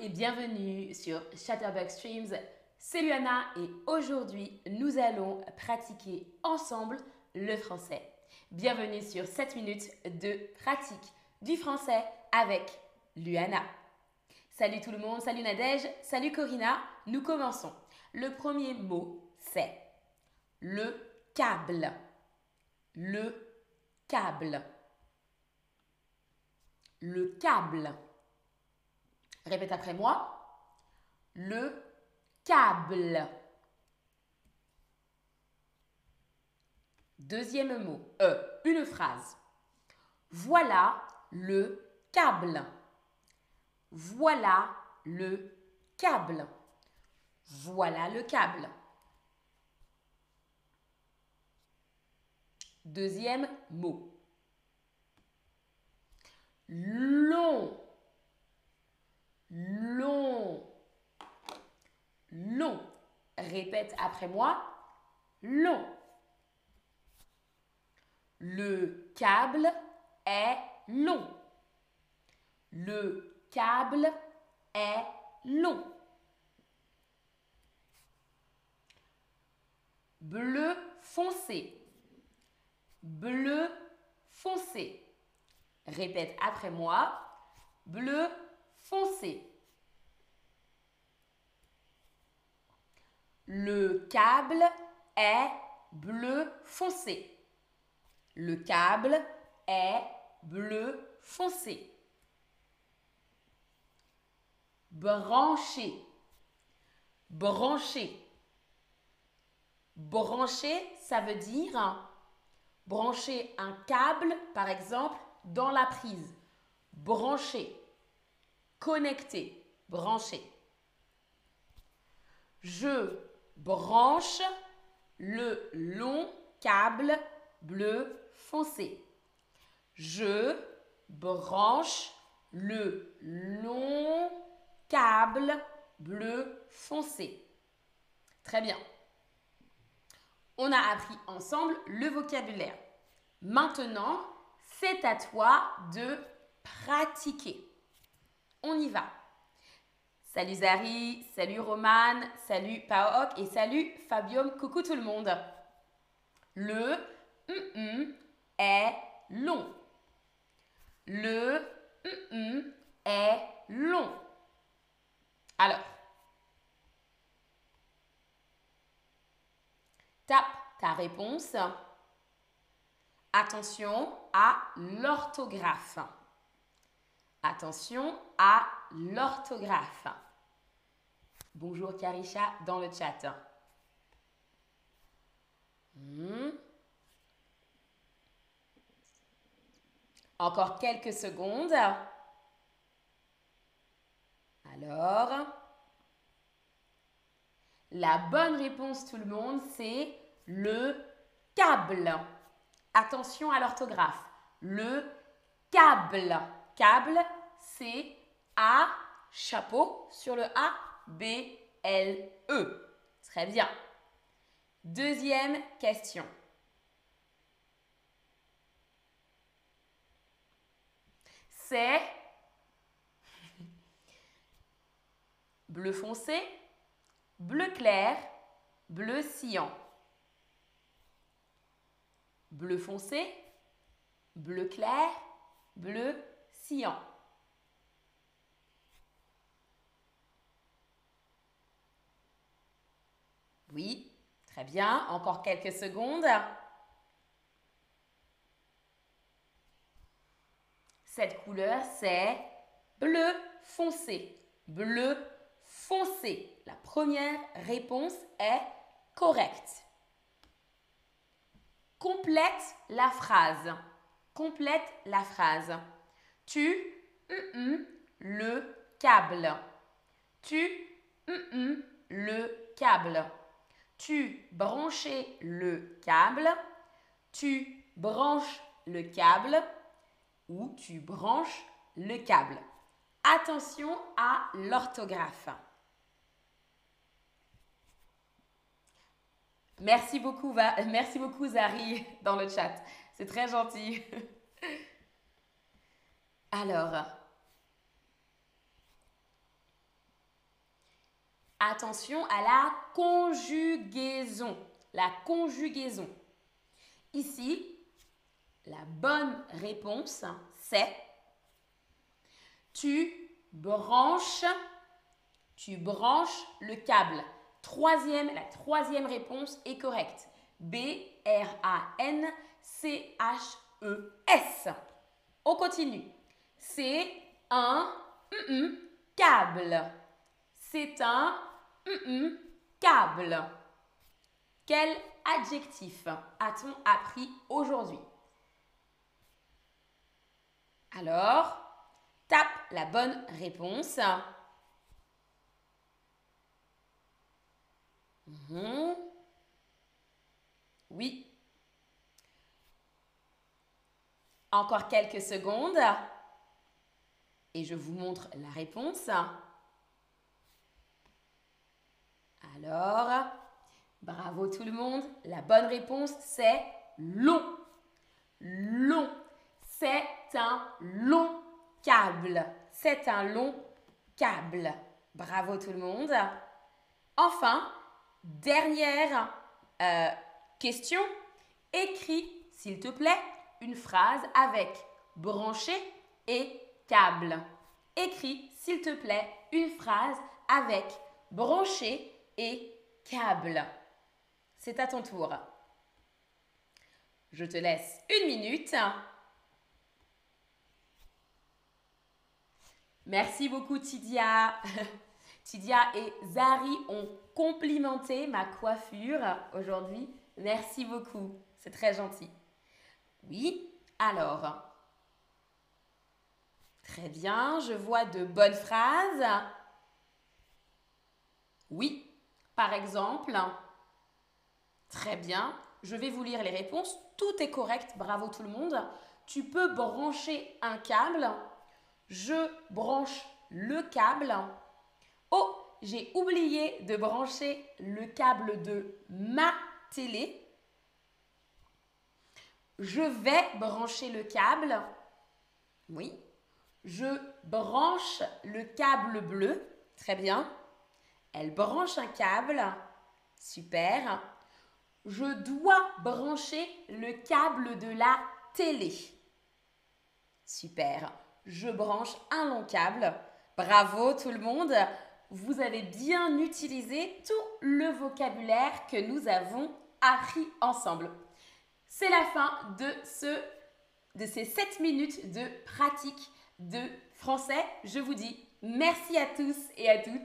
et bienvenue sur Chatterbug Streams. C'est Luana et aujourd'hui nous allons pratiquer ensemble le français. Bienvenue sur 7 minutes de pratique du français avec Luana. Salut tout le monde, salut Nadège, salut Corina. Nous commençons. Le premier mot c'est le câble. Le câble. Le câble. Répète après moi. Le câble. Deuxième mot. Euh, une phrase. Voilà le câble. Voilà le câble. Voilà le câble. Deuxième mot. Long long. Long. Répète après moi. Long. Le câble est long. Le câble est long. Bleu foncé. Bleu foncé. Répète après moi. Bleu foncé. Le câble est bleu foncé. Le câble est bleu foncé. Branché. Branché. Brancher, ça veut dire brancher un câble, par exemple, dans la prise. Brancher. Connecté, branché. Je branche le long câble bleu foncé. Je branche le long câble bleu foncé. Très bien. On a appris ensemble le vocabulaire. Maintenant, c'est à toi de pratiquer. On y va. Salut Zari, salut Romane, salut Paok et salut Fabium. Coucou tout le monde. Le mm est long. Le mm est long. Alors, tape ta réponse. Attention à l'orthographe. Attention à l'orthographe. Bonjour Karisha dans le chat. Hmm. Encore quelques secondes. Alors, la bonne réponse tout le monde, c'est le câble. Attention à l'orthographe. Le câble. Câble, c'est A, chapeau, sur le A, B, L, E. Très bien. Deuxième question. C'est bleu foncé, bleu clair, bleu cyan. Bleu foncé, bleu clair, bleu oui, très bien. Encore quelques secondes. Cette couleur, c'est bleu foncé. Bleu foncé. La première réponse est correcte. Complète la phrase. Complète la phrase. Tu le câble. Tu le câble. Tu branchais le câble. Tu branches le câble ou tu branches le câble. Attention à l'orthographe. Merci beaucoup, merci beaucoup Zari dans le chat. C'est très gentil. Alors, Attention à la conjugaison. La conjugaison. Ici, la bonne réponse, c'est tu branches, tu branches le câble. Troisième, la troisième réponse est correcte. B-R-A-N-C-H-E-S. On continue. C'est un câble. C'est un câble. Quel adjectif a-t-on appris aujourd'hui? Alors, tape la bonne réponse. Mhm. Oui. Encore quelques secondes. Et je vous montre la réponse. Alors, bravo tout le monde. La bonne réponse, c'est long. Long. C'est un long câble. C'est un long câble. Bravo tout le monde. Enfin, dernière euh, question. Écris, s'il te plaît, une phrase avec branché et Écris, s'il te plaît, une phrase avec branché et câble. C'est à ton tour. Je te laisse une minute. Merci beaucoup Tidia. Tidia et Zari ont complimenté ma coiffure aujourd'hui. Merci beaucoup. C'est très gentil. Oui, alors. Très bien, je vois de bonnes phrases. Oui, par exemple. Très bien, je vais vous lire les réponses. Tout est correct, bravo tout le monde. Tu peux brancher un câble. Je branche le câble. Oh, j'ai oublié de brancher le câble de ma télé. Je vais brancher le câble. Oui. Je branche le câble bleu. Très bien. Elle branche un câble. Super. Je dois brancher le câble de la télé. Super. Je branche un long câble. Bravo tout le monde. Vous avez bien utilisé tout le vocabulaire que nous avons appris ensemble. C'est la fin de, ce, de ces 7 minutes de pratique de français. Je vous dis merci à tous et à toutes